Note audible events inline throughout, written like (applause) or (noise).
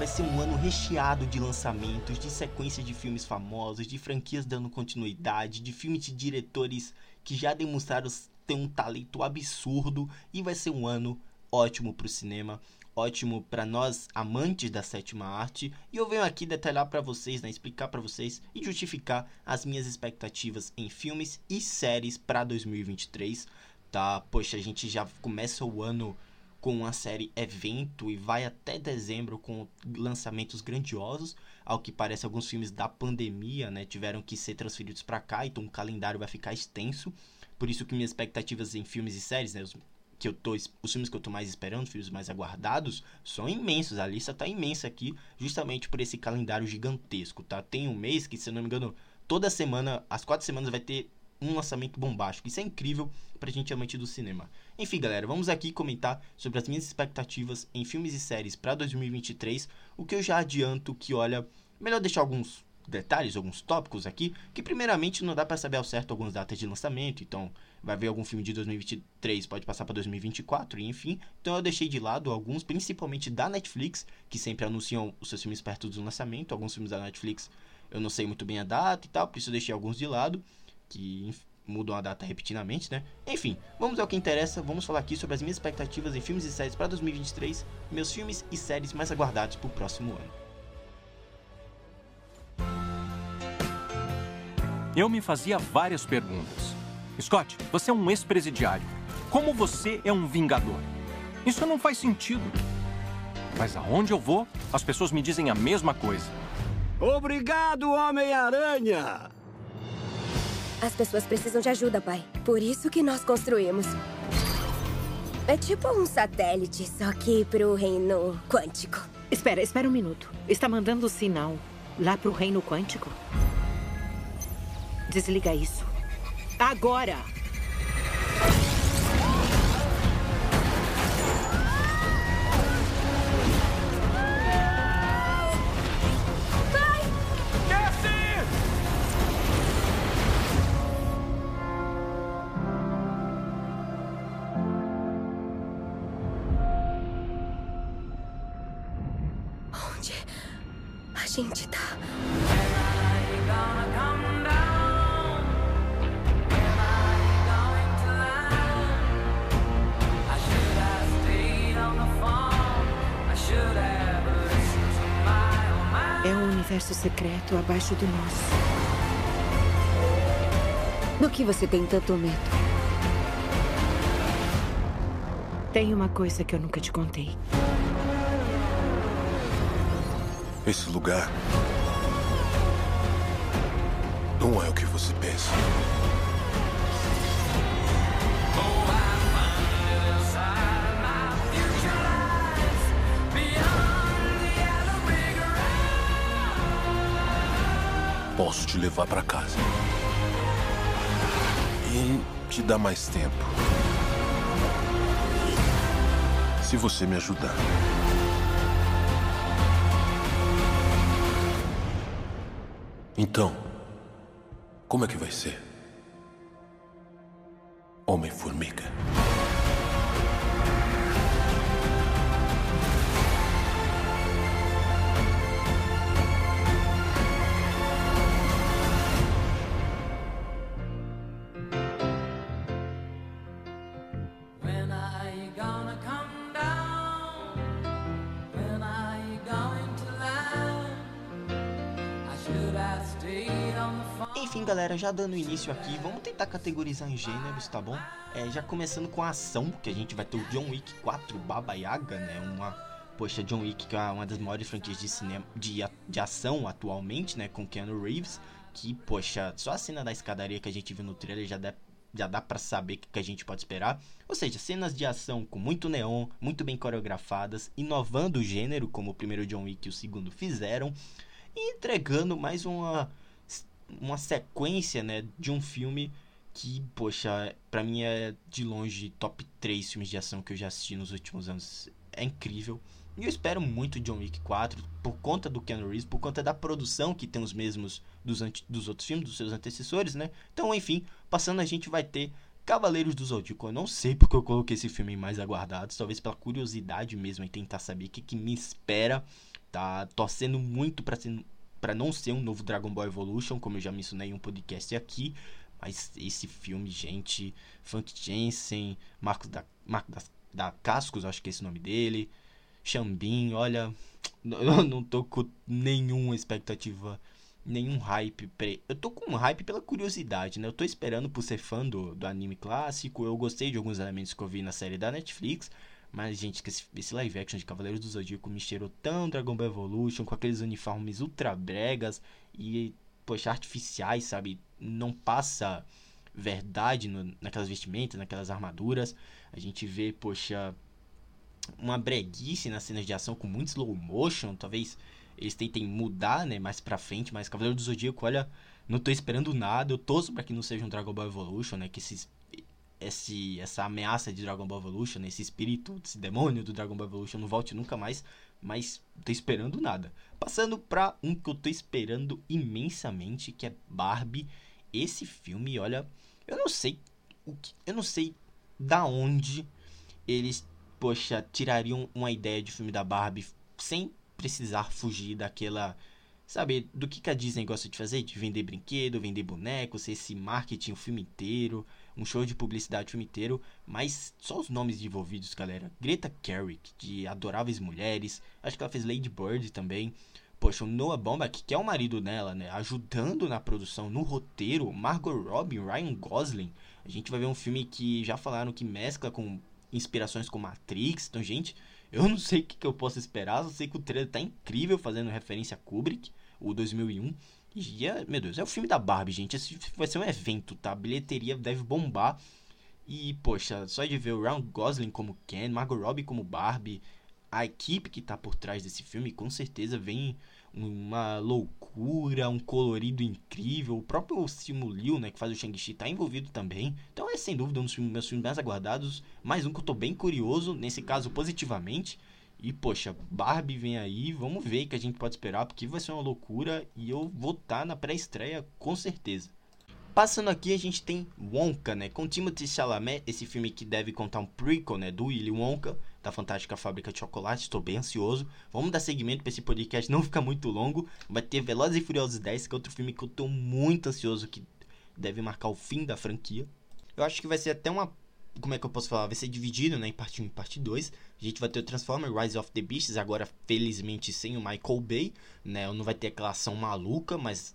2023 vai ser um ano recheado de lançamentos, de sequências de filmes famosos, de franquias dando continuidade, de filmes de diretores que já demonstraram ter um talento absurdo e vai ser um ano ótimo para o cinema, ótimo para nós amantes da sétima arte. E eu venho aqui detalhar para vocês, né, explicar para vocês e justificar as minhas expectativas em filmes e séries para 2023, tá? Poxa, a gente já começa o ano com uma série evento e vai até dezembro com lançamentos grandiosos. Ao que parece, alguns filmes da pandemia né, tiveram que ser transferidos para cá, então o calendário vai ficar extenso. Por isso que minhas expectativas em filmes e séries, né, os, que eu tô, os filmes que eu tô mais esperando, filmes mais aguardados, são imensos. A lista tá imensa aqui, justamente por esse calendário gigantesco, tá? Tem um mês que, se eu não me engano, toda semana, as quatro semanas vai ter um lançamento bombástico. Isso é incrível pra gente amante do cinema. Enfim, galera, vamos aqui comentar sobre as minhas expectativas em filmes e séries para 2023. O que eu já adianto que, olha, melhor deixar alguns detalhes, alguns tópicos aqui, que primeiramente não dá para saber ao certo algumas datas de lançamento, então vai ver algum filme de 2023, pode passar para 2024, e enfim. Então eu deixei de lado alguns, principalmente da Netflix, que sempre anunciam os seus filmes perto do lançamento. Alguns filmes da Netflix eu não sei muito bem a data e tal, por isso eu deixei alguns de lado que mudam a data repetidamente, né? Enfim, vamos ao que interessa. Vamos falar aqui sobre as minhas expectativas em filmes e séries para 2023, meus filmes e séries mais aguardados para o próximo ano. Eu me fazia várias perguntas. Scott, você é um ex-presidiário. Como você é um vingador? Isso não faz sentido. Mas aonde eu vou, as pessoas me dizem a mesma coisa. Obrigado, Homem-Aranha! As pessoas precisam de ajuda, pai. Por isso que nós construímos. É tipo um satélite, só que pro reino quântico. Espera, espera um minuto. Está mandando sinal lá pro reino quântico? Desliga isso. Agora! Universo secreto abaixo do nosso. Do que você tem tanto medo? Tem uma coisa que eu nunca te contei. Esse lugar não é o que você pensa. Posso te levar para casa e te dar mais tempo. Se você me ajudar. Então, como é que vai ser? Homem-Formiga. Enfim, galera, já dando início aqui, vamos tentar categorizar em gêneros, tá bom? É, já começando com a ação, que a gente vai ter o John Wick 4 Baba Yaga, né? Uma, poxa, John Wick que é uma das maiores franquias de cinema de, de ação atualmente, né? Com Keanu Reeves, que, poxa, só a cena da escadaria que a gente viu no trailer já dá, já dá pra saber o que, que a gente pode esperar. Ou seja, cenas de ação com muito neon, muito bem coreografadas, inovando o gênero, como o primeiro John Wick e o segundo fizeram, e entregando mais uma uma sequência, né, de um filme que, poxa, para mim é de longe top 3 filmes de ação que eu já assisti nos últimos anos. É incrível. E eu espero muito John Wick 4 por conta do Keanu Reeves, por conta da produção que tem os mesmos dos, dos outros filmes, dos seus antecessores, né? Então, enfim, passando a gente vai ter Cavaleiros do Zodíaco, eu não sei porque eu coloquei esse filme mais aguardado, talvez pela curiosidade mesmo em tentar saber o que, que me espera. Tá torcendo muito para ser para não ser um novo Dragon Ball Evolution, como eu já mencionei em um podcast aqui, mas esse filme, gente, Funk Jensen, Marcos da, Marcos da, da Cascos, acho que é esse nome dele, Xambin, olha, (laughs) eu não tô com nenhuma expectativa nenhum hype. Pre... Eu tô com um hype pela curiosidade, né? Eu tô esperando por ser fã do, do anime clássico. Eu gostei de alguns elementos que eu vi na série da Netflix. Mas, gente, esse, esse live action de Cavaleiros do Zodíaco me cheirou tão Dragon Ball Evolution, com aqueles uniformes ultra bregas e, poxa, artificiais, sabe? Não passa verdade no, naquelas vestimentas, naquelas armaduras. A gente vê, poxa, uma breguice nas cenas de ação com muito slow motion, talvez eles tentem mudar, né, mais pra frente, mas Cavaleiro do Zodíaco, olha, não tô esperando nada, eu torço para que não seja um Dragon Ball Evolution, né, que esses, esse, essa ameaça de Dragon Ball Evolution, esse espírito, esse demônio do Dragon Ball Evolution não volte nunca mais, mas não tô esperando nada. Passando pra um que eu tô esperando imensamente, que é Barbie. Esse filme, olha, eu não sei o que, eu não sei da onde eles, poxa, tirariam uma ideia de filme da Barbie sem precisar fugir daquela. Sabe, do que, que a Disney gosta de fazer? De vender brinquedo, vender bonecos, esse marketing o filme inteiro, um show de publicidade o filme inteiro, mas só os nomes envolvidos, galera. Greta Gerwig, de Adoráveis Mulheres, acho que ela fez Lady Bird também. Poxa, o Noah Baumbach, que é o marido dela, né, ajudando na produção, no roteiro, Margot Robbie, Ryan Gosling. A gente vai ver um filme que já falaram que mescla com inspirações com Matrix. Então, gente, eu não sei o que, que eu posso esperar, só sei que o trailer tá incrível, fazendo referência a Kubrick, o 2001. Meu Deus, é o filme da Barbie, gente. Esse vai ser um evento, tá? A bilheteria deve bombar. E, poxa, só de ver o Ryan Gosling como Ken, Margot Robbie como Barbie, a equipe que tá por trás desse filme, com certeza vem uma loucura, um colorido incrível. O próprio Simu Liu, né, que faz o Shang-Chi, tá envolvido também. Então é sem dúvida um dos meus filmes mais aguardados. Mais um que eu tô bem curioso, nesse caso positivamente. E poxa, Barbie vem aí, vamos ver o que a gente pode esperar, porque vai ser uma loucura e eu vou estar tá na pré-estreia com certeza. Passando aqui, a gente tem Wonka, né? Com Timothy Chalamet, esse filme que deve contar um prequel, né? Do Willy Wonka, da Fantástica Fábrica de Chocolate. Estou bem ansioso. Vamos dar seguimento para esse podcast não ficar muito longo. Vai ter Velozes e Furiosos 10, que é outro filme que eu estou muito ansioso, que deve marcar o fim da franquia. Eu acho que vai ser até uma... Como é que eu posso falar? Vai ser dividido, né? Em parte 1 e parte 2. A gente vai ter o Transformer Rise of the Beasts, agora felizmente sem o Michael Bay, né? Não vai ter aquela ação maluca, mas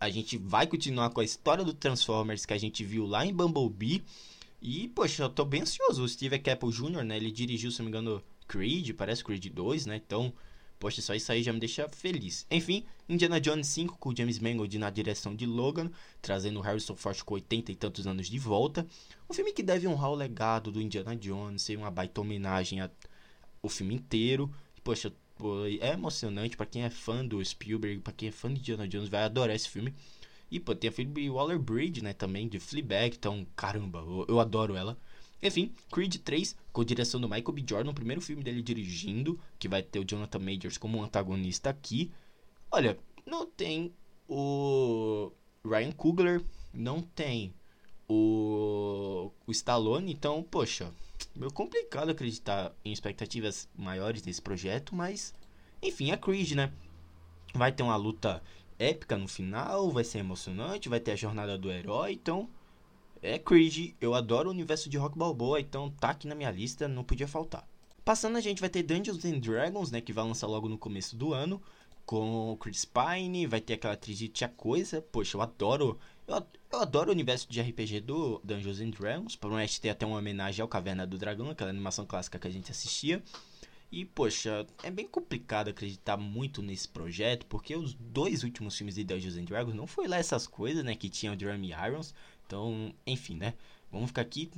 a gente vai continuar com a história do Transformers que a gente viu lá em Bumblebee. E, poxa, eu tô bem ansioso. O Steve Caple Jr., né? Ele dirigiu, se não me engano, Creed, parece Creed 2, né? Então, poxa, só isso aí já me deixa feliz. Enfim, Indiana Jones 5 com James Mangold na direção de Logan, trazendo Harrison Ford com 80 e tantos anos de volta. Um filme que deve honrar o legado do Indiana Jones, ser uma baita homenagem ao filme inteiro. Poxa, é emocionante para quem é fã do Spielberg, para quem é fã de Indiana Jones, vai adorar esse filme. E, pô, tem a Phoebe Waller-Bridge, né, também, de Fleabag, então, caramba, eu, eu, adoro ela. Enfim, Creed 3, com direção do Michael B. Jordan, o primeiro filme dele dirigindo, que vai ter o Jonathan Majors como antagonista aqui. Olha, não tem o Ryan Coogler, não tem o, o Stallone, então, poxa, meio complicado acreditar em expectativas maiores desse projeto, mas enfim, é Creed, né? Vai ter uma luta épica no final, vai ser emocionante, vai ter a jornada do herói, então é Creed. Eu adoro o universo de Rock Balboa, então tá aqui na minha lista, não podia faltar. Passando, a gente vai ter Dungeons and Dragons, né, que vai lançar logo no começo do ano, com Chris Pine, vai ter aquela atriz de Tia Coisa. Poxa, eu adoro eu, eu adoro o universo de RPG do Dungeons and Dragons. Promete ter até uma homenagem ao Caverna do Dragão, aquela animação clássica que a gente assistia. E, poxa, é bem complicado acreditar muito nesse projeto, porque os dois últimos filmes de Dungeons and Dragons não foi lá essas coisas, né, que tinham Drum Irons. Então, enfim, né, vamos ficar aqui.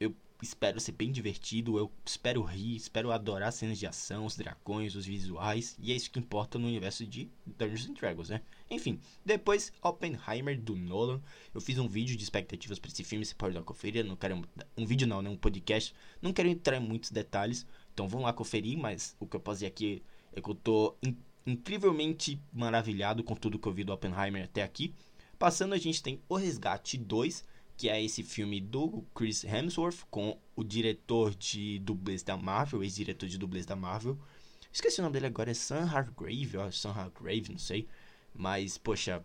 Eu espero ser bem divertido, eu espero rir, espero adorar cenas de ação, os dragões, os visuais, e é isso que importa no universo de Dungeons and Dragons, né? Enfim, depois Oppenheimer do Nolan. Eu fiz um vídeo de expectativas para esse filme, você pode dar uma conferida, não quero um vídeo não, né, um podcast. Não quero entrar em muitos detalhes, então vão lá conferir, mas o que eu posso dizer aqui é que eu tô in incrivelmente maravilhado com tudo que eu vi do Oppenheimer até aqui. Passando, a gente tem O Resgate 2, que é esse filme do Chris Hemsworth com o diretor de dublês da Marvel, ex-diretor de dublês da Marvel. Esqueci o nome dele agora, é Sam Hargrave, ó, Sam Hargrave, não sei. Mas, poxa,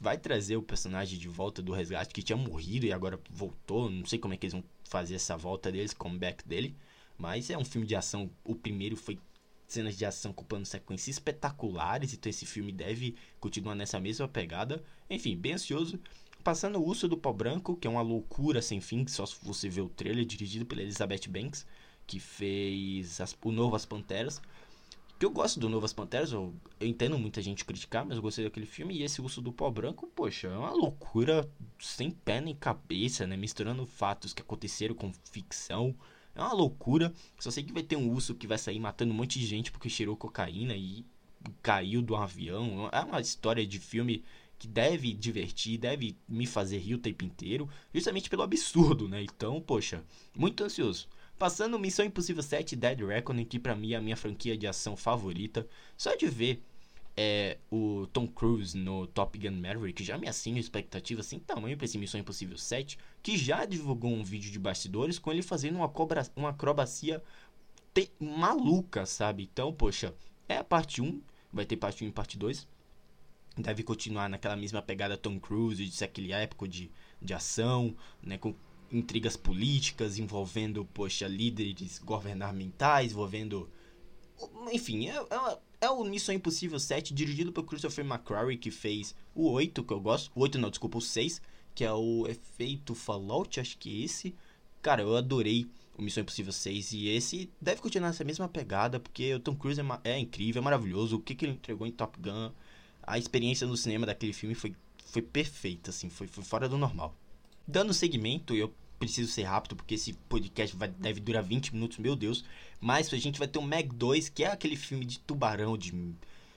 vai trazer o personagem de volta do resgate que tinha morrido e agora voltou. Não sei como é que eles vão fazer essa volta deles, comeback dele. Mas é um filme de ação. O primeiro foi cenas de ação com plano sequência espetaculares. Então esse filme deve continuar nessa mesma pegada. Enfim, bem ansioso. Passando o Urso do Pó Branco, que é uma loucura sem fim, só se você ver o trailer, dirigido pela Elizabeth Banks, que fez as, o novo As Panteras. Que eu gosto do Novas Panteras, eu, eu, entendo muita gente criticar, mas eu gostei daquele filme. E esse Urso do Pó Branco, poxa, é uma loucura sem pé nem cabeça, né? Misturando fatos que aconteceram com ficção. É uma loucura. Só sei que vai ter um urso que vai sair matando um monte de gente porque cheirou cocaína e caiu do avião. É uma história de filme que deve divertir, deve me fazer rir o tempo inteiro, justamente pelo absurdo, né? Então, poxa, muito ansioso. Passando Missão Impossível 7 Dead Reckoning, que pra mim é a minha franquia de ação favorita. Só de ver é, o Tom Cruise no Top Gun Maverick já me assina expectativa sem tamanho pra esse Missão Impossível 7, que já divulgou um vídeo de bastidores com ele fazendo uma, cobra, uma acrobacia te, maluca, sabe? Então, poxa, é a parte 1, vai ter parte 1 e parte 2 deve continuar naquela mesma pegada Tom Cruise, de ser aquele de, de ação, né, com intrigas políticas envolvendo, poxa, líderes governamentais, envolvendo. Enfim, é, é, é o Missão Impossível 7, dirigido por Christopher McQuarrie, que fez o 8, que eu gosto. O 8 não, desculpa, o 6, que é o Efeito Fallout, acho que é esse. Cara, eu adorei o Missão Impossível 6 e esse deve continuar nessa mesma pegada, porque o Tom Cruise é, é incrível, é maravilhoso. O que, que ele entregou em Top Gun a experiência no cinema daquele filme foi, foi perfeita, assim, foi, foi fora do normal. Dando segmento, eu preciso ser rápido porque esse podcast vai, deve durar 20 minutos, meu Deus. Mas a gente vai ter o Meg 2, que é aquele filme de tubarão, de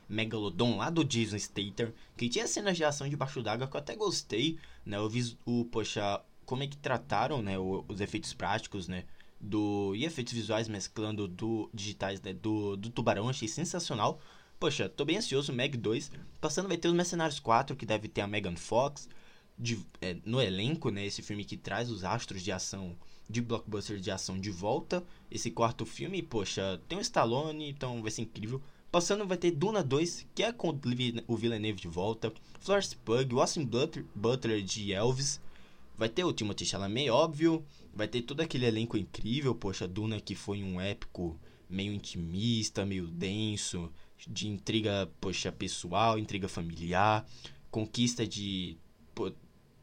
Megalodon lá do Jason Statham, que tinha cenas de ação debaixo d'água que eu até gostei, né? Eu vi o, poxa, como é que trataram, né, os efeitos práticos, né? Do, e efeitos visuais mesclando do digitais né, do, do tubarão, achei sensacional. Poxa, tô bem ansioso, Meg 2. Passando vai ter os Mercenários 4, que deve ter a Megan Fox. De, é, no elenco, né? Esse filme que traz os astros de ação, de blockbuster de ação de volta. Esse quarto filme, poxa, tem o Stallone, então vai ser incrível. Passando vai ter Duna 2, que é com o Villeneuve de volta. Florence Pug, Austin Butler, Butler de Elvis. Vai ter o Timothée Chalamet, óbvio. Vai ter todo aquele elenco incrível. Poxa, Duna que foi um épico meio intimista, meio denso de intriga, poxa, pessoal, intriga familiar, conquista de, pô,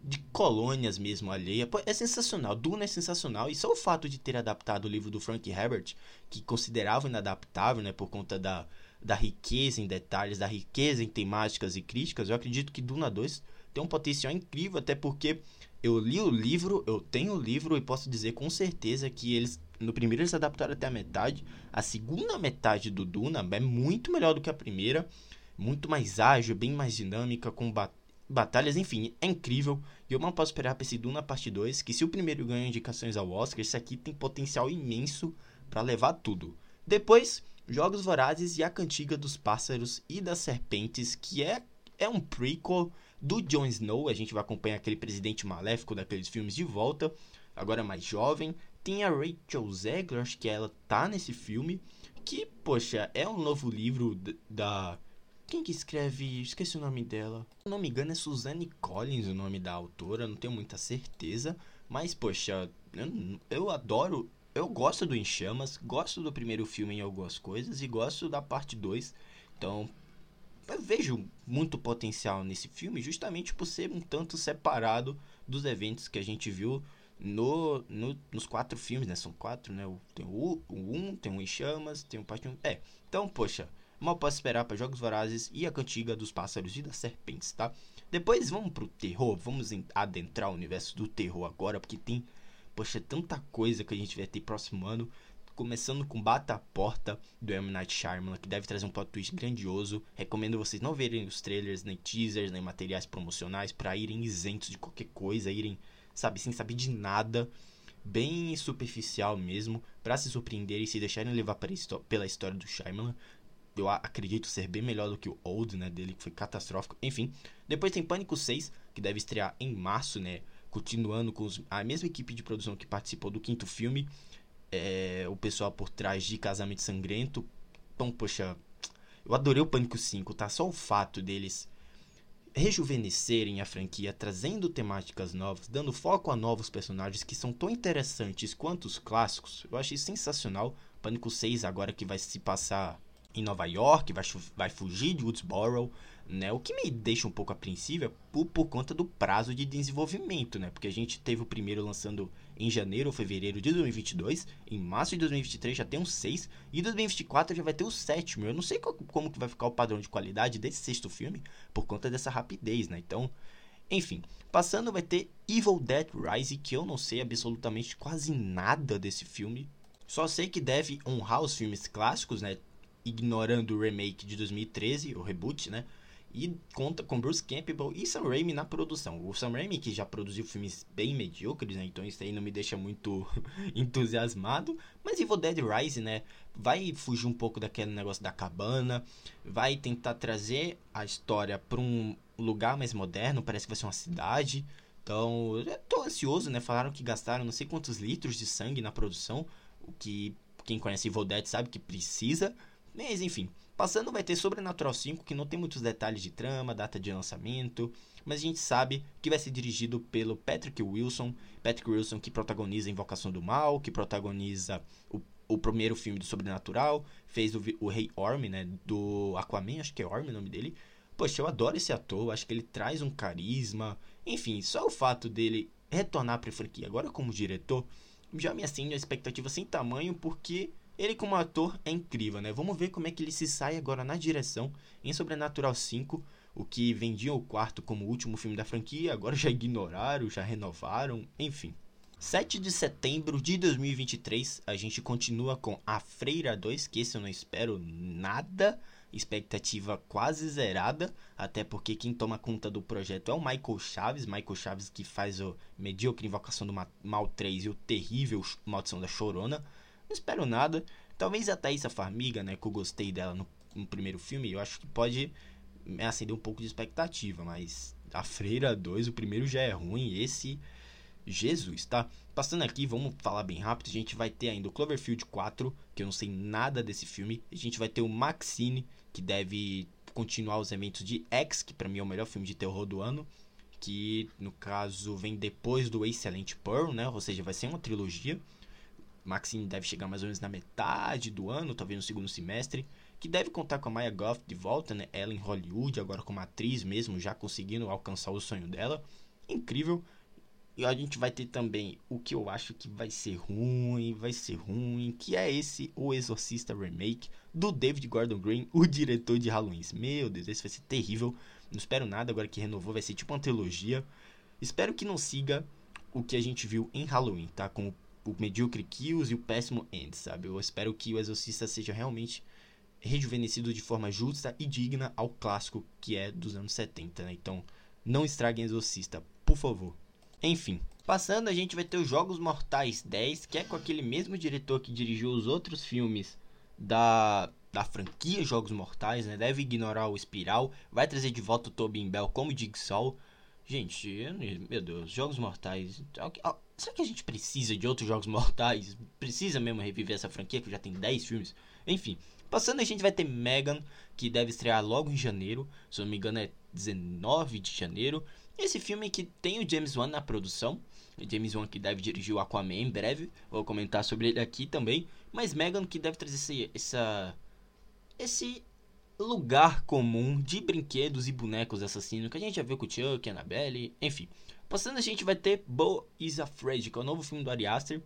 de colônias mesmo alheia. Pô, é sensacional, Duna é sensacional. E só o fato de ter adaptado o livro do Frank Herbert, que considerava inadaptável, né, por conta da, da riqueza em detalhes, da riqueza em temáticas e críticas, eu acredito que Duna 2 tem um potencial incrível, até porque eu li o livro, eu tenho o livro e posso dizer com certeza que eles no primeiro eles adaptaram até a metade. A segunda metade do Duna é muito melhor do que a primeira. Muito mais ágil, bem mais dinâmica, com batalhas, enfim, é incrível. E eu não posso esperar para esse Duna parte 2, que se o primeiro ganha indicações ao Oscar, esse aqui tem potencial imenso para levar tudo. Depois, Jogos Vorazes e a Cantiga dos Pássaros e das Serpentes, que é, é um prequel do Jon Snow. A gente vai acompanhar aquele presidente maléfico daqueles filmes de volta, agora mais jovem. Tem a Rachel Zegler, acho que ela tá nesse filme. Que, poxa, é um novo livro da. Quem que escreve? Esqueci o nome dela. Se não me engano, é Suzanne Collins o nome da autora, não tenho muita certeza. Mas, poxa, eu, eu adoro. Eu gosto do Em Chamas, gosto do primeiro filme em algumas coisas e gosto da parte 2. Então, eu vejo muito potencial nesse filme, justamente por ser um tanto separado dos eventos que a gente viu no, no, nos quatro filmes, né? São quatro, né? Tem o, o um, tem o Em Chamas, tem o Parte 1. É, então, poxa, mal posso esperar para Jogos Vorazes e a Cantiga dos Pássaros e das Serpentes, tá? Depois vamos pro terror, vamos adentrar o universo do terror agora, porque tem, poxa, tanta coisa que a gente vai ter próximo ano. Começando com Bata a Porta, do M. Night Shyamalan, que deve trazer um plot twist grandioso. Recomendo vocês não verem os trailers, nem teasers, nem materiais promocionais, para irem isentos de qualquer coisa, irem sabe, sem saber de nada, bem superficial mesmo, para se surpreender e se deixarem levar pela história do Shyamalan. Eu acredito ser bem melhor do que o Old, né, dele, que foi catastrófico. Enfim, depois tem Pânico 6, que deve estrear em março, né, continuando com os, a mesma equipe de produção que participou do quinto filme, é, o pessoal por trás de Casamento Sangrento. Então, poxa, eu adorei o Pânico 5, tá? Só o fato deles rejuvenescerem a franquia, trazendo temáticas novas, dando foco a novos personagens que são tão interessantes quanto os clássicos, eu achei sensacional. Pânico 6 agora que vai se passar em Nova York, vai, vai fugir de Woodsboro, né? O que me deixa um pouco apreensível é por, por conta do prazo de desenvolvimento, né? Porque a gente teve o primeiro lançando em janeiro ou fevereiro de 2022, em março de 2023 já tem um 6 e em 2024 já vai ter o sétimo. Eu não sei qual, como que vai ficar o padrão de qualidade desse sexto filme por conta dessa rapidez, né? Então, enfim, passando vai ter Evil Dead Rise, que eu não sei absolutamente quase nada desse filme. Só sei que deve honrar os filmes clássicos, né? Ignorando o remake de 2013, o reboot, né? e conta com Bruce Campbell e Sam Raimi na produção. O Sam Raimi que já produziu filmes bem medíocres, né? Então isso aí não me deixa muito (laughs) entusiasmado. Mas Evil Dead Rise, né? Vai fugir um pouco daquele negócio da cabana, vai tentar trazer a história para um lugar mais moderno, parece que vai ser uma cidade. Então, eu tô ansioso, né? Falaram que gastaram não sei quantos litros de sangue na produção, o que quem conhece Evil Dead sabe que precisa. Mas enfim, Passando vai ter Sobrenatural 5, que não tem muitos detalhes de trama, data de lançamento, mas a gente sabe que vai ser dirigido pelo Patrick Wilson. Patrick Wilson que protagoniza Invocação do Mal, que protagoniza o, o primeiro filme do Sobrenatural, fez o, o Rei Orm, né, do Aquaman, acho que é Orm o nome dele. Poxa, eu adoro esse ator, acho que ele traz um carisma. Enfim, só o fato dele retornar para a franquia agora como diretor já me acende a expectativa sem tamanho, porque ele como ator é incrível, né? Vamos ver como é que ele se sai agora na direção em Sobrenatural 5, o que vendia o quarto como o último filme da franquia, agora já ignoraram, já renovaram, enfim. 7 de setembro de 2023, a gente continua com A Freira 2, que esse eu não espero nada, expectativa quase zerada, até porque quem toma conta do projeto é o Michael Chaves, Michael Chaves que faz o Medíocre Invocação do Mal 3 e o terrível Maldição da Chorona. Não espero nada. Talvez a Thaisa Farmiga, né? Que eu gostei dela no, no primeiro filme. Eu acho que pode me acender um pouco de expectativa. Mas a Freira 2, o primeiro já é ruim. Esse. Jesus, tá? Passando aqui, vamos falar bem rápido. A gente vai ter ainda o Cloverfield 4, que eu não sei nada desse filme. A gente vai ter o Maxine, que deve continuar os eventos de X, que para mim é o melhor filme de terror do ano. Que no caso vem depois do Excelente Pearl, né? Ou seja, vai ser uma trilogia. Maxine deve chegar mais ou menos na metade do ano, talvez no segundo semestre, que deve contar com a Maya Goff de volta, né? Ela em Hollywood, agora como atriz mesmo, já conseguindo alcançar o sonho dela. Incrível. E a gente vai ter também o que eu acho que vai ser ruim, vai ser ruim, que é esse O Exorcista Remake do David Gordon Green, o diretor de Halloween. Meu Deus, esse vai ser terrível. Não espero nada agora que renovou, vai ser tipo uma trilogia. Espero que não siga o que a gente viu em Halloween, tá? Com o medíocre Kills e o péssimo End, sabe? Eu espero que o Exorcista seja realmente rejuvenescido de forma justa e digna ao clássico que é dos anos 70, né? Então, não estraguem Exorcista, por favor. Enfim, passando a gente vai ter os Jogos Mortais 10, que é com aquele mesmo diretor que dirigiu os outros filmes da, da franquia Jogos Mortais, né? Deve ignorar o Espiral, vai trazer de volta o Tobin Bell como Jigsaw. Gente, meu Deus, Jogos Mortais. Será que a gente precisa de outros jogos mortais? Precisa mesmo reviver essa franquia que já tem 10 filmes? Enfim, passando a gente vai ter Megan, que deve estrear logo em janeiro. Se eu não me engano é 19 de janeiro. Esse filme que tem o James Wan na produção. O James Wan que deve dirigir o Aquaman em breve. Vou comentar sobre ele aqui também. Mas Megan que deve trazer esse, essa, esse lugar comum de brinquedos e bonecos assassinos que a gente já viu com o Chuck, Annabelle, enfim. Passando a gente vai ter Bo is Afraid, que é o novo filme do Ari Aster,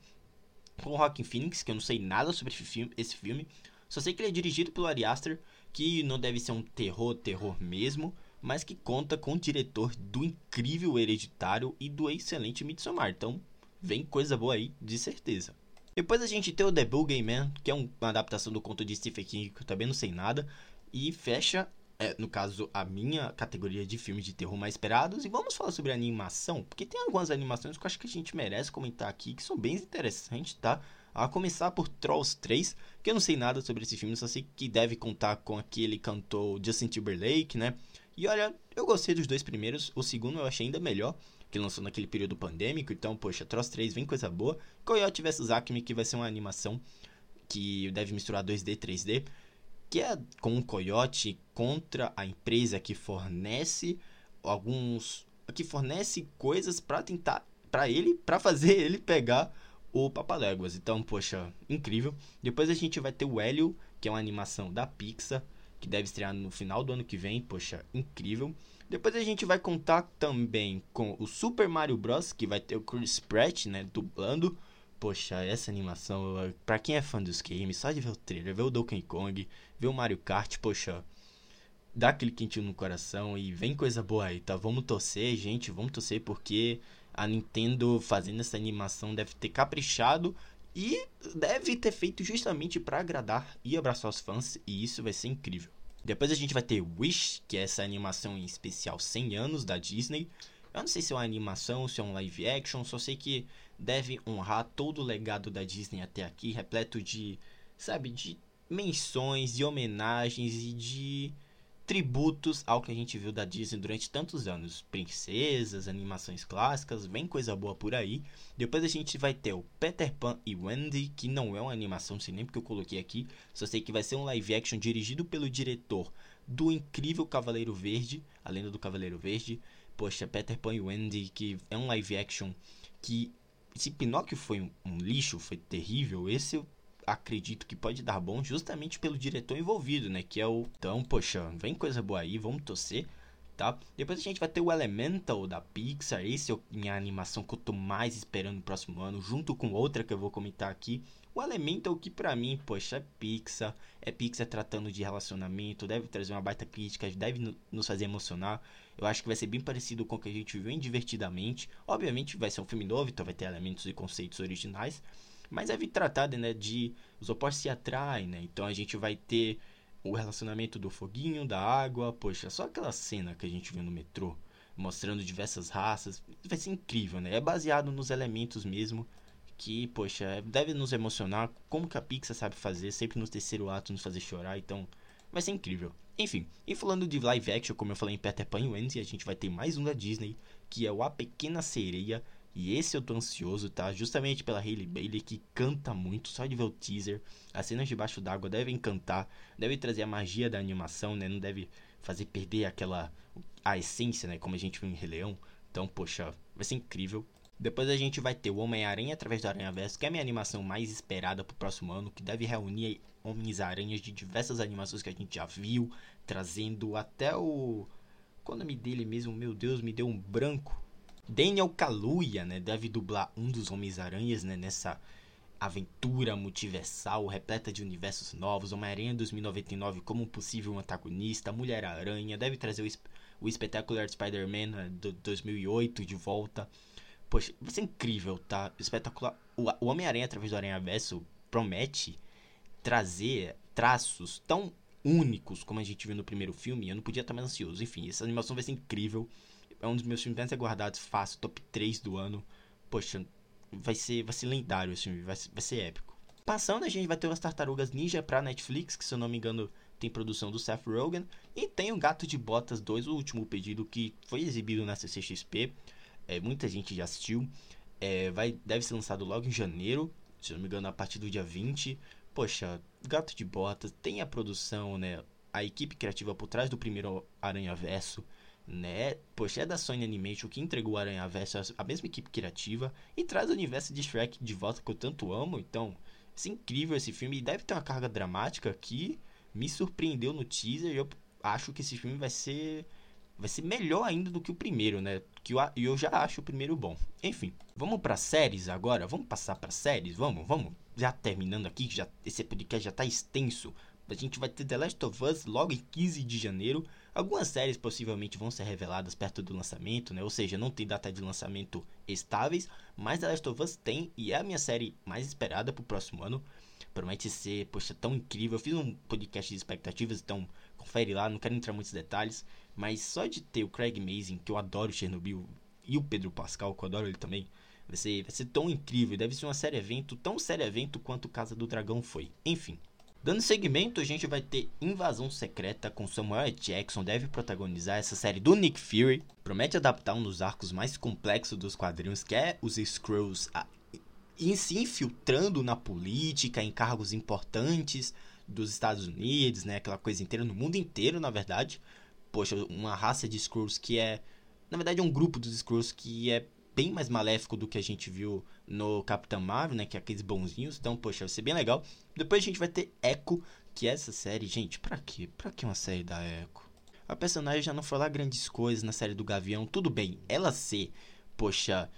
com o Rockin' Phoenix, que eu não sei nada sobre esse filme. Só sei que ele é dirigido pelo Ari Aster, que não deve ser um terror, terror mesmo, mas que conta com o diretor do incrível Hereditário e do excelente Midsommar. Então, vem coisa boa aí, de certeza. Depois a gente tem o The Boogeyman, que é uma adaptação do conto de Stephen King, que eu também não sei nada. E fecha é, no caso, a minha categoria de filmes de terror mais esperados. E vamos falar sobre animação, porque tem algumas animações que eu acho que a gente merece comentar aqui, que são bem interessantes, tá? A começar por Trolls 3, que eu não sei nada sobre esse filme, só sei que deve contar com aquele cantor Justin Timberlake, né? E olha, eu gostei dos dois primeiros, o segundo eu achei ainda melhor. que lançou naquele período pandêmico. Então, poxa, Tross 3 vem coisa boa. Coyote vs Acme, que vai ser uma animação que deve misturar 2D e 3D, que é com o Coyote contra a empresa que fornece alguns que fornece coisas para tentar para ele, para fazer (laughs) ele pegar o Papaléguas. Então, poxa, incrível. Depois a gente vai ter o Hélio, que é uma animação da Pixar, que deve estrear no final do ano que vem. Poxa, incrível. Depois a gente vai contar também com o Super Mario Bros, que vai ter o Chris Pratt, né, dublando. Poxa, essa animação, pra quem é fã dos games, só de ver o trailer, ver o Donkey Kong, ver o Mario Kart, poxa, dá aquele quentinho no coração e vem coisa boa aí, tá? Vamos torcer, gente, vamos torcer porque a Nintendo fazendo essa animação deve ter caprichado e deve ter feito justamente para agradar e abraçar os fãs, e isso vai ser incrível. Depois a gente vai ter Wish, que é essa animação em especial 100 anos da Disney. Eu não sei se é uma animação, se é um live action, só sei que deve honrar todo o legado da Disney até aqui, repleto de, sabe, de menções, de homenagens e de tributos ao que a gente viu da Disney durante tantos anos. Princesas, animações clássicas, vem coisa boa por aí. Depois a gente vai ter o Peter Pan e Wendy, que não é uma animação, não sei nem porque eu coloquei aqui. Só sei que vai ser um live action dirigido pelo diretor do incrível Cavaleiro Verde, a lenda do Cavaleiro Verde. Poxa, Peter Pan e Wendy, que é um live action que... Se Pinóquio foi um, um lixo, foi terrível, esse eu acredito que pode dar bom justamente pelo diretor envolvido, né? Que é o. Então, poxa, vem coisa boa aí, vamos torcer, tá? Depois a gente vai ter o Elemental da Pixar. Esse é minha animação que eu tô mais esperando no próximo ano, junto com outra que eu vou comentar aqui. O Elemental, que pra mim, poxa, é Pixar. É Pixar tratando de relacionamento, deve trazer uma baita crítica, deve nos fazer emocionar. Eu acho que vai ser bem parecido com o que a gente viu em Divertidamente. Obviamente vai ser um filme novo, então vai ter elementos e conceitos originais mas é tratado, né, de os opostos se atraem, né? Então a gente vai ter o relacionamento do foguinho, da água, poxa, só aquela cena que a gente viu no metrô, mostrando diversas raças, vai ser incrível, né? É baseado nos elementos mesmo que, poxa, deve nos emocionar, como que a Pixar sabe fazer, sempre no terceiro ato nos fazer chorar, então vai ser incrível. Enfim, e falando de live action, como eu falei em Peter Pan e Wendy, a gente vai ter mais um da Disney, que é o A Pequena Sereia, e esse eu tô ansioso, tá? Justamente pela Hailey Bailey, que canta muito, só de ver o teaser. As cenas debaixo d'água devem cantar, deve trazer a magia da animação, né? Não deve fazer perder aquela. a essência, né? Como a gente viu em Rei Leão. Então, poxa, vai ser incrível. Depois a gente vai ter o Homem-Aranha através do Aranha-Verso, que é a minha animação mais esperada pro próximo ano, que deve reunir Homens-Aranhas de diversas animações que a gente já viu, trazendo até o. Qual o nome dele mesmo? Meu Deus, me deu um branco. Daniel Kaluuya, né, deve dublar um dos Homens-Aranhas, né, nessa aventura multiversal repleta de universos novos, Homem-Aranha 2099 como um possível antagonista, Mulher-Aranha, deve trazer o, o Espetacular Spider-Man né, do 2008 de volta. Poxa, vai ser incrível, tá? Espetacular. O, o Homem-Aranha através do Aranha-Verso promete trazer traços tão únicos como a gente viu no primeiro filme. Eu não podia estar mais ansioso. Enfim, essa animação vai ser incrível é um dos meus filmes mais aguardados, fácil, top 3 do ano. Poxa, vai ser, vai ser lendário esse filme, vai, vai ser épico. Passando, a gente vai ter umas Tartarugas Ninja pra Netflix, que se eu não me engano tem produção do Seth Rogen. E tem o Gato de Botas 2, o último pedido que foi exibido na CCXP. É, muita gente já assistiu. É, vai, deve ser lançado logo em janeiro, se não me engano, a partir do dia 20. Poxa, Gato de Botas tem a produção, né? A equipe criativa por trás do primeiro Aranha Verso né? Poxa, é da Sony Animation que entregou o Aranha Verso a mesma equipe criativa e traz o universo de Shrek de volta que eu tanto amo. Então, é incrível esse filme e deve ter uma carga dramática que me surpreendeu no teaser. E eu acho que esse filme vai ser vai ser melhor ainda do que o primeiro, né? Que eu, eu já acho o primeiro bom. Enfim, vamos para séries agora. Vamos passar para séries. Vamos, vamos. Já terminando aqui, já esse podcast já tá extenso. A gente vai ter The Last of Us logo em 15 de janeiro. Algumas séries possivelmente vão ser reveladas perto do lançamento, né? Ou seja, não tem data de lançamento estáveis, mas The Last of Us tem e é a minha série mais esperada pro próximo ano. Promete ser, poxa, tão incrível. Eu fiz um podcast de expectativas, então confere lá, não quero entrar em muitos detalhes, mas só de ter o Craig Mazin, que eu adoro Chernobyl, e o Pedro Pascal, que eu adoro ele também, vai ser, vai ser tão incrível. Deve ser uma série evento, tão série evento quanto Casa do Dragão foi. Enfim, Dando seguimento, a gente vai ter Invasão Secreta com Samuel. Jackson, deve protagonizar essa série do Nick Fury. Promete adaptar um dos arcos mais complexos dos quadrinhos, que é os Skrulls se infiltrando na política, em cargos importantes dos Estados Unidos, né? Aquela coisa inteira, no mundo inteiro, na verdade. Poxa, uma raça de Skrulls que é... Na verdade, é um grupo dos Skrulls que é bem mais maléfico do que a gente viu no Capitão Marvel, né? Que é aqueles bonzinhos. Então, poxa, vai ser bem legal. Depois a gente vai ter Echo, que é essa série. Gente, pra quê? Pra que uma série da Echo? A personagem já não foi lá grandes coisas na série do Gavião. Tudo bem, ela ser, poxa,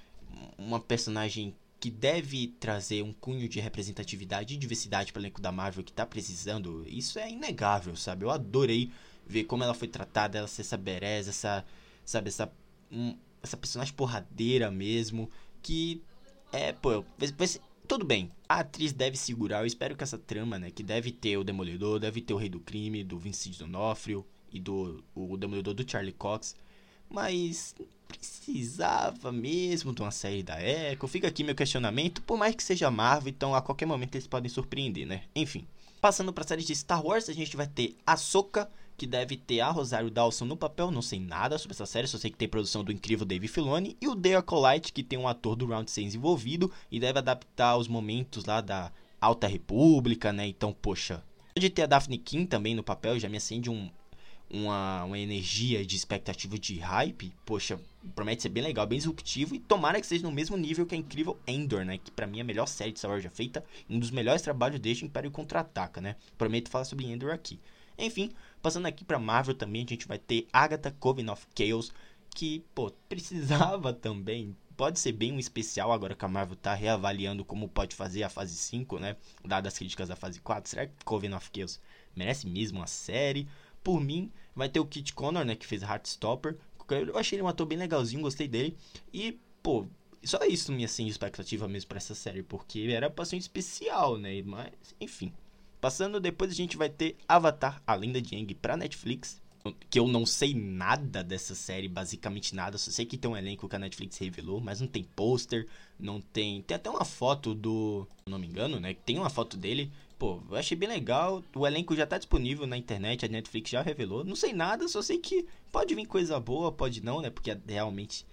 uma personagem que deve trazer um cunho de representatividade e diversidade para o elenco da Marvel que tá precisando, isso é inegável, sabe? Eu adorei ver como ela foi tratada, ela ser essa bereza, essa, sabe, essa, um, essa personagem porradeira mesmo, que é, pô, tudo bem, a atriz deve segurar, eu espero que essa trama, né, que deve ter o Demolidor, deve ter o Rei do Crime, do Vincent D'Onofrio e do o Demolidor do Charlie Cox, mas precisava mesmo de uma série da Echo? Fica aqui meu questionamento, por mais que seja Marvel, então a qualquer momento eles podem surpreender, né? Enfim, passando para série de Star Wars, a gente vai ter Ahsoka, que deve ter a Rosário Dawson no papel, não sei nada sobre essa série, só sei que tem produção do incrível Dave Filoni, e o Dale Acolyte, que tem um ator do Round 6 envolvido, e deve adaptar os momentos lá da Alta República, né? Então, poxa, pode ter a Daphne King também no papel, já me acende um, uma, uma energia de expectativa de hype, poxa, promete ser bem legal, bem disruptivo e tomara que seja no mesmo nível que a incrível Endor, né? Que pra mim é a melhor série de Star Wars já feita, um dos melhores trabalhos desde o Império Contra-Ataca, né? Prometo falar sobre Endor aqui. Enfim, passando aqui pra Marvel também, a gente vai ter Agatha Coven of Chaos, que, pô, (laughs) precisava também. Pode ser bem um especial agora que a Marvel tá reavaliando como pode fazer a fase 5, né? Dadas as críticas da fase 4. Será que Coven of Chaos merece mesmo uma série? Por mim, vai ter o Kit Connor, né, que fez Heartstopper. Eu achei ele um ator bem legalzinho, gostei dele. E, pô, só isso minha assim, expectativa mesmo para essa série, porque era pra ser um especial, né? Mas, enfim. Passando, depois a gente vai ter Avatar, a Lenda de Aang pra Netflix. Que eu não sei nada dessa série, basicamente nada. Só sei que tem um elenco que a Netflix revelou, mas não tem pôster, não tem. Tem até uma foto do. Não me engano, né? Tem uma foto dele pô, eu achei bem legal. O elenco já tá disponível na internet, a Netflix já revelou. Não sei nada, só sei que pode vir coisa boa, pode não, né? Porque realmente,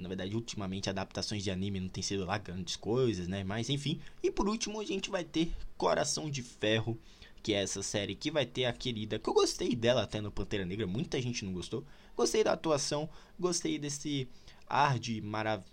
na verdade, ultimamente adaptações de anime não tem sido lá grandes coisas, né? Mas enfim. E por último, a gente vai ter Coração de Ferro, que é essa série que vai ter a querida, que eu gostei dela até no Pantera Negra, muita gente não gostou. Gostei da atuação, gostei desse ar de marav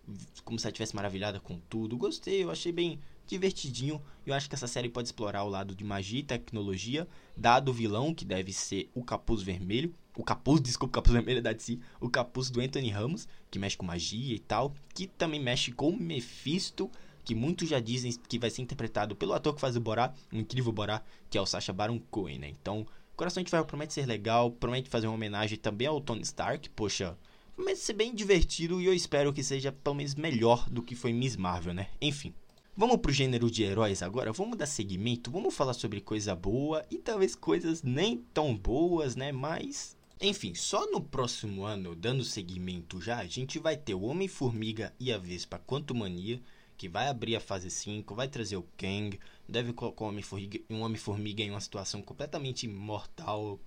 como se ela tivesse maravilhada com tudo. Gostei, eu achei bem divertidinho. Eu acho que essa série pode explorar o lado de magia e tecnologia, dado o vilão, que deve ser o Capuz Vermelho. O Capuz, desculpa, o Capuz Vermelho é da DC. O Capuz do Anthony Ramos, que mexe com magia e tal. Que também mexe com Mephisto, que muitos já dizem que vai ser interpretado pelo ator que faz o Borá, o incrível Borá, que é o Sacha Baron Cohen, né? Então, Coração de Ferro promete ser legal, promete fazer uma homenagem também ao Tony Stark. Poxa, promete ser bem divertido e eu espero que seja pelo menos melhor do que foi Miss Marvel, né? Enfim. Vamos pro gênero de heróis agora? Vamos dar seguimento? Vamos falar sobre coisa boa e talvez coisas nem tão boas, né? Mas. Enfim, só no próximo ano, dando seguimento já, a gente vai ter o Homem-Formiga e a Vespa Quantumania, que vai abrir a fase 5, vai trazer o Kang, deve colocar um Homem-Formiga um Homem -Formiga em uma situação completamente mortal.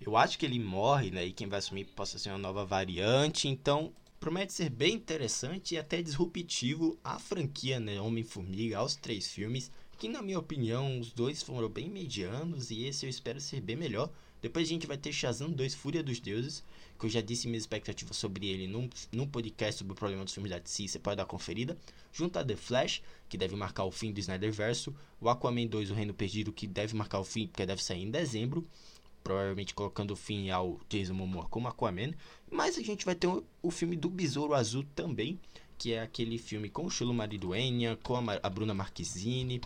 Eu acho que ele morre, né? E quem vai assumir possa ser uma nova variante, então Promete ser bem interessante e até disruptivo a franquia né, Homem-Formiga aos três filmes, que na minha opinião os dois foram bem medianos e esse eu espero ser bem melhor. Depois a gente vai ter Shazam 2 Fúria dos Deuses, que eu já disse minhas expectativas sobre ele num, num podcast sobre o problema dos filmes da DC, você pode dar conferida. Junto a The Flash, que deve marcar o fim do Snyderverso, o Aquaman 2 O Reino Perdido, que deve marcar o fim, porque deve sair em dezembro, provavelmente colocando fim ao Jason Momoa como Aquaman. Mas a gente vai ter o, o filme do Besouro Azul também, que é aquele filme com o Chulo Mariduenha, com a, a Bruna Marquezine.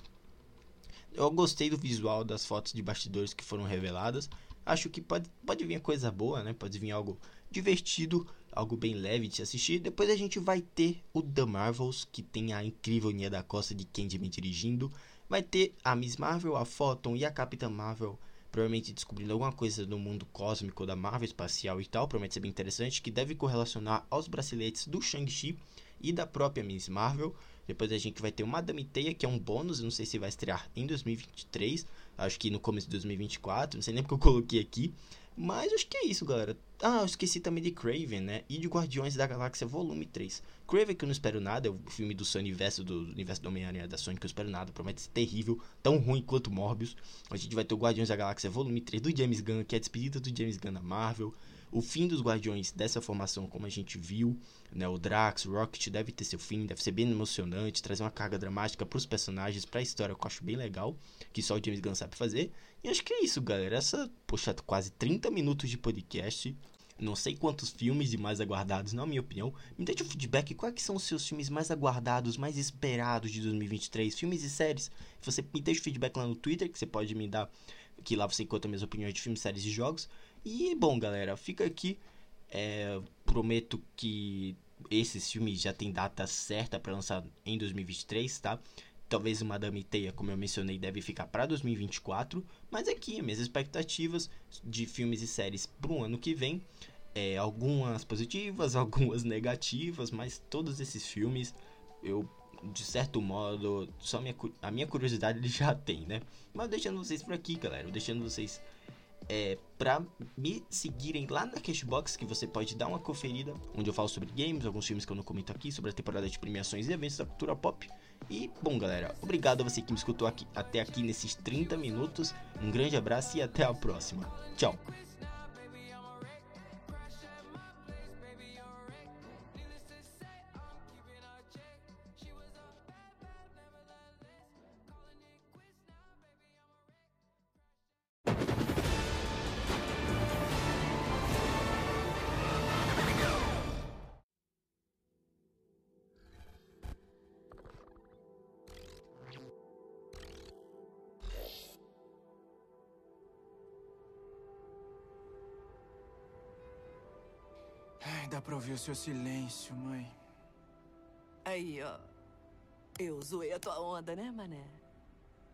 Eu gostei do visual das fotos de bastidores que foram reveladas. Acho que pode, pode vir coisa boa, né? Pode vir algo divertido, algo bem leve de se assistir. Depois a gente vai ter o The Marvels, que tem a incrível Nia da Costa de Candy me dirigindo. Vai ter a Miss Marvel, a Photon e a Capitã Marvel provavelmente descobrindo alguma coisa no mundo cósmico da Marvel espacial e tal, promete ser bem interessante, que deve correlacionar aos braceletes do Shang-Chi e da própria Miss Marvel. Depois a gente vai ter o Madame Teia, que é um bônus, não sei se vai estrear em 2023, acho que no começo de 2024, não sei nem porque eu coloquei aqui. Mas acho que é isso, galera. Ah, eu esqueci também de Craven, né? E de Guardiões da Galáxia Volume 3. Craven que eu não espero nada, é o filme do Sony universo do universo do Homem-Aranha da Sony que eu espero nada, promete ser terrível, tão ruim quanto Morbius. A gente vai ter o Guardiões da Galáxia Volume 3 do James Gunn, que é a despedida do James Gunn na Marvel. O fim dos Guardiões dessa formação, como a gente viu, né? O Drax, o Rocket deve ter seu fim, deve ser bem emocionante, trazer uma carga dramática para os personagens, para a história, que eu acho bem legal, que só o James Gunn sabe fazer. E acho que é isso, galera. Essa, poxa, quase 30 minutos de podcast. Não sei quantos filmes e mais aguardados, na minha opinião. Me deixe o feedback. Quais são os seus filmes mais aguardados, mais esperados de 2023? Filmes e séries. Você me deixa o feedback lá no Twitter, que você pode me dar. Que lá você encontra minhas opiniões de filmes, séries e jogos. E, bom, galera, fica aqui. É, prometo que esses filmes já tem data certa para lançar em 2023, tá? Talvez o Madame Teia, como eu mencionei, deve ficar para 2024. Mas aqui, minhas expectativas de filmes e séries para o ano que vem. É, algumas positivas, (laughs) algumas negativas, mas todos esses filmes eu, de certo modo, só minha, a minha curiosidade ele (laughs) já tem, né? Mas deixando vocês por aqui, galera. Deixando vocês é, para me seguirem lá na Cashbox, que você pode dar uma conferida, onde eu falo sobre games, alguns filmes que eu não comento aqui, sobre a temporada de premiações e eventos da cultura pop. E, bom, galera, obrigado a você que me escutou aqui, até aqui nesses 30 minutos. Um grande abraço e até a próxima. Tchau. Dá pra ouvir o seu silêncio, mãe. Aí, ó. Eu zoei a tua onda, né, mané?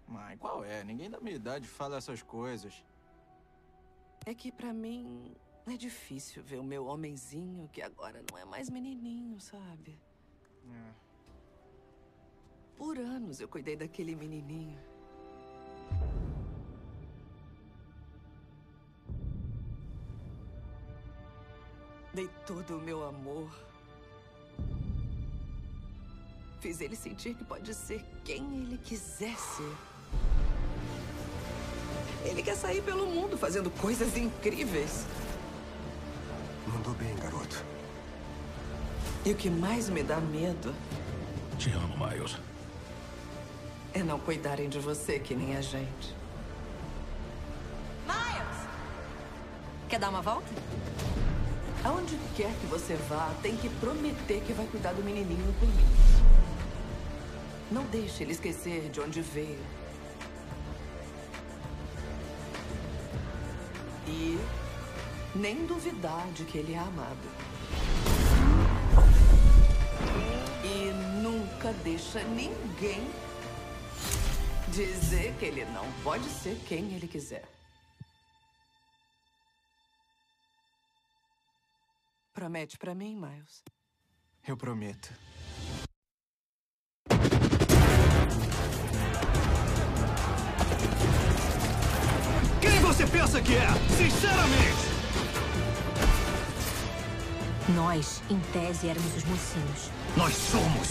Mãe, qual é? Ninguém da minha idade fala essas coisas. É que pra mim é difícil ver o meu homenzinho que agora não é mais menininho, sabe? É. Por anos eu cuidei daquele menininho. Dei todo o meu amor. Fiz ele sentir que pode ser quem ele quiser ser. Ele quer sair pelo mundo fazendo coisas incríveis. Mandou bem, garoto. E o que mais me dá medo Te amo, Miles. é não cuidarem de você que nem a gente. Miles! Quer dar uma volta? Aonde quer que você vá, tem que prometer que vai cuidar do menininho por mim. Não deixe ele esquecer de onde veio. E nem duvidar de que ele é amado. E nunca deixa ninguém dizer que ele não pode ser quem ele quiser. Promete pra mim, Miles? Eu prometo. Quem você pensa que é? Sinceramente! Nós, em tese, éramos os mocinhos. Nós somos